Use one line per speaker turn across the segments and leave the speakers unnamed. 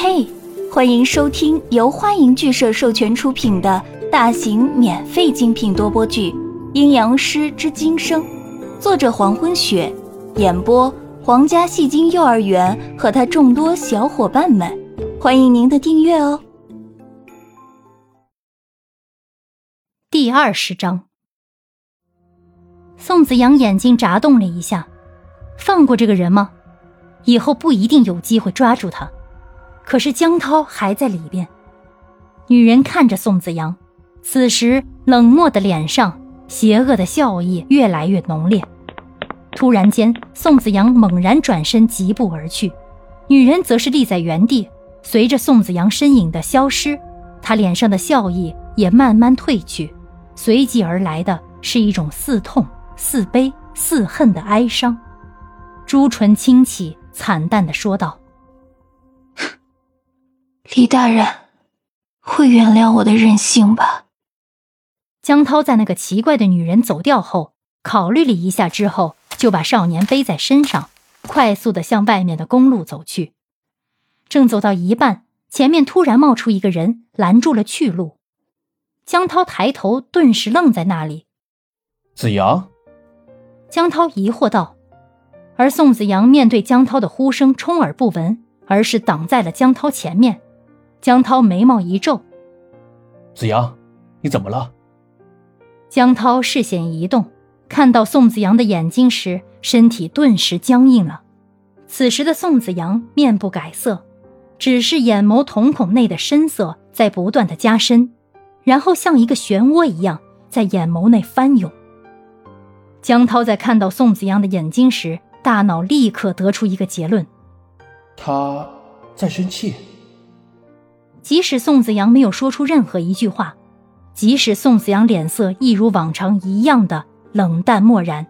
嘿，欢迎收听由欢迎剧社授权出品的大型免费精品多播剧《阴阳师之今生》，作者黄昏雪，演播皇家戏精幼儿园和他众多小伙伴们，欢迎您的订阅哦。
第二十章，宋子阳眼睛眨动了一下，放过这个人吗？以后不一定有机会抓住他。可是江涛还在里边。女人看着宋子阳，此时冷漠的脸上，邪恶的笑意越来越浓烈。突然间，宋子阳猛然转身，疾步而去。女人则是立在原地，随着宋子阳身影的消失，她脸上的笑意也慢慢褪去，随即而来的是一种似痛似悲似恨的哀伤。朱唇轻启，惨淡的说道。
李大人，会原谅我的任性吧？
江涛在那个奇怪的女人走掉后，考虑了一下之后，就把少年背在身上，快速的向外面的公路走去。正走到一半，前面突然冒出一个人，拦住了去路。江涛抬头，顿时愣在那里。
子阳，
江涛疑惑道。而宋子阳面对江涛的呼声，充耳不闻，而是挡在了江涛前面。江涛眉毛一皱：“
子阳，你怎么了？”
江涛视线移动，看到宋子阳的眼睛时，身体顿时僵硬了。此时的宋子阳面不改色，只是眼眸瞳孔内的深色在不断的加深，然后像一个漩涡一样在眼眸内翻涌。江涛在看到宋子阳的眼睛时，大脑立刻得出一个结论：
他在生气。
即使宋子阳没有说出任何一句话，即使宋子阳脸色一如往常一样的冷淡漠然，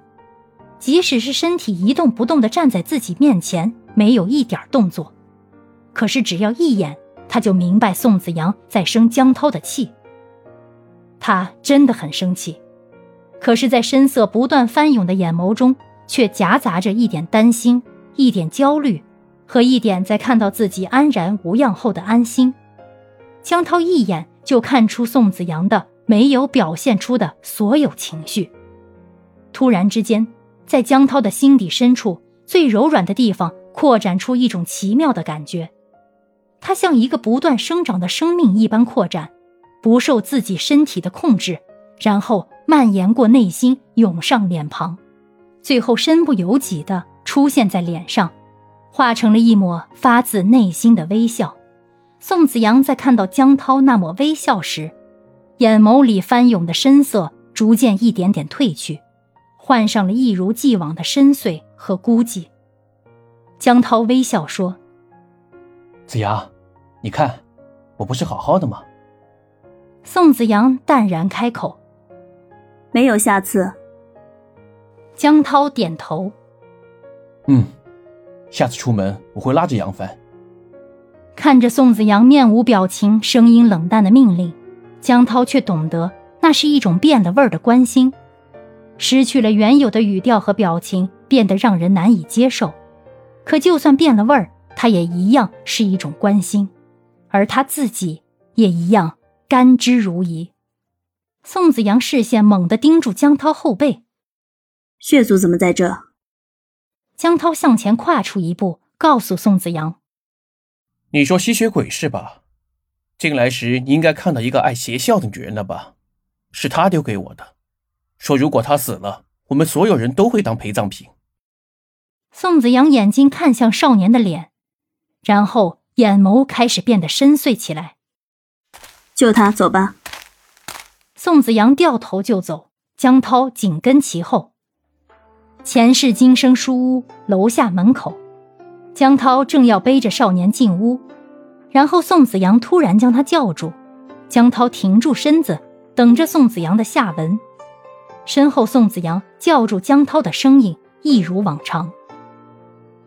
即使是身体一动不动的站在自己面前，没有一点动作，可是只要一眼，他就明白宋子阳在生江涛的气。他真的很生气，可是，在深色不断翻涌的眼眸中，却夹杂着一点担心、一点焦虑，和一点在看到自己安然无恙后的安心。江涛一眼就看出宋子阳的没有表现出的所有情绪。突然之间，在江涛的心底深处最柔软的地方扩展出一种奇妙的感觉，它像一个不断生长的生命一般扩展，不受自己身体的控制，然后蔓延过内心，涌上脸庞，最后身不由己地出现在脸上，化成了一抹发自内心的微笑。宋子阳在看到江涛那抹微笑时，眼眸里翻涌的深色逐渐一点点褪去，换上了一如既往的深邃和孤寂。江涛微笑说：“
子阳，你看，我不是好好的吗？”
宋子阳淡然开口：“
没有下次。”
江涛点头：“
嗯，下次出门我会拉着杨帆。”
看着宋子阳面无表情、声音冷淡的命令，江涛却懂得那是一种变了味儿的关心，失去了原有的语调和表情，变得让人难以接受。可就算变了味儿，他也一样是一种关心，而他自己也一样甘之如饴。宋子阳视线猛地盯住江涛后背，
血族怎么在这？
江涛向前跨出一步，告诉宋子阳。
你说吸血鬼是吧？进来时你应该看到一个爱邪笑的女人了吧？是她丢给我的，说如果她死了，我们所有人都会当陪葬品。
宋子阳眼睛看向少年的脸，然后眼眸开始变得深邃起来。
救他，走吧。
宋子阳掉头就走，江涛紧跟其后。前世今生书屋楼下门口。江涛正要背着少年进屋，然后宋子阳突然将他叫住。江涛停住身子，等着宋子阳的下文。身后，宋子阳叫住江涛的声音一如往常：“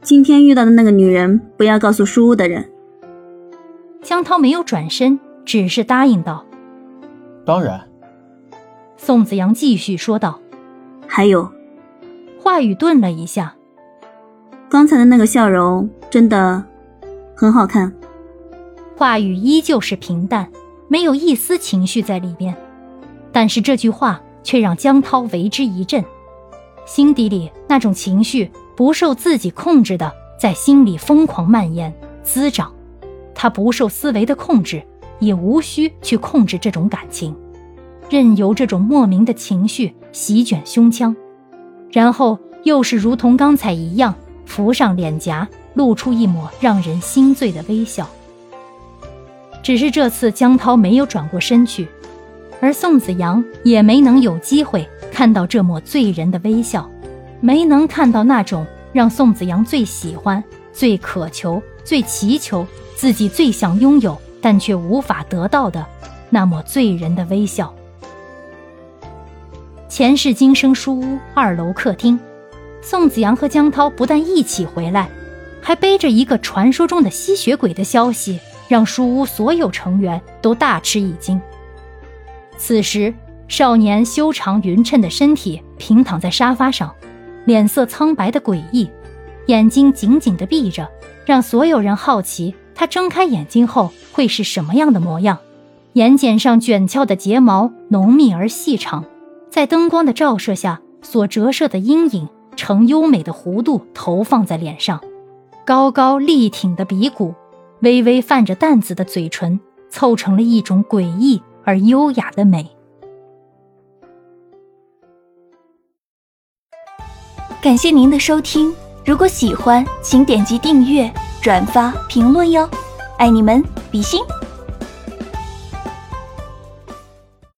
今天遇到的那个女人，不要告诉书屋的人。”
江涛没有转身，只是答应道：“
当然。”
宋子阳继续说道：“
还有。”
话语顿了一下。
刚才的那个笑容真的很好看。
话语依旧是平淡，没有一丝情绪在里边。但是这句话却让江涛为之一震，心底里那种情绪不受自己控制的在心里疯狂蔓延滋长。他不受思维的控制，也无需去控制这种感情，任由这种莫名的情绪席卷胸腔，然后又是如同刚才一样浮上脸颊，露出一抹让人心醉的微笑。只是这次江涛没有转过身去。而宋子阳也没能有机会看到这抹醉人的微笑，没能看到那种让宋子阳最喜欢、最渴求、最祈求自己最想拥有但却无法得到的那抹醉人的微笑。前世今生书屋二楼客厅，宋子阳和江涛不但一起回来，还背着一个传说中的吸血鬼的消息，让书屋所有成员都大吃一惊。此时，少年修长匀称的身体平躺在沙发上，脸色苍白的诡异，眼睛紧紧的闭着，让所有人好奇他睁开眼睛后会是什么样的模样。眼睑上卷翘的睫毛浓密而细长，在灯光的照射下所折射的阴影呈优美的弧度投放在脸上。高高立挺的鼻骨，微微泛着淡紫的嘴唇，凑成了一种诡异。而优雅的美。
感谢您的收听，如果喜欢，请点击订阅、转发、评论哟，爱你们，比心。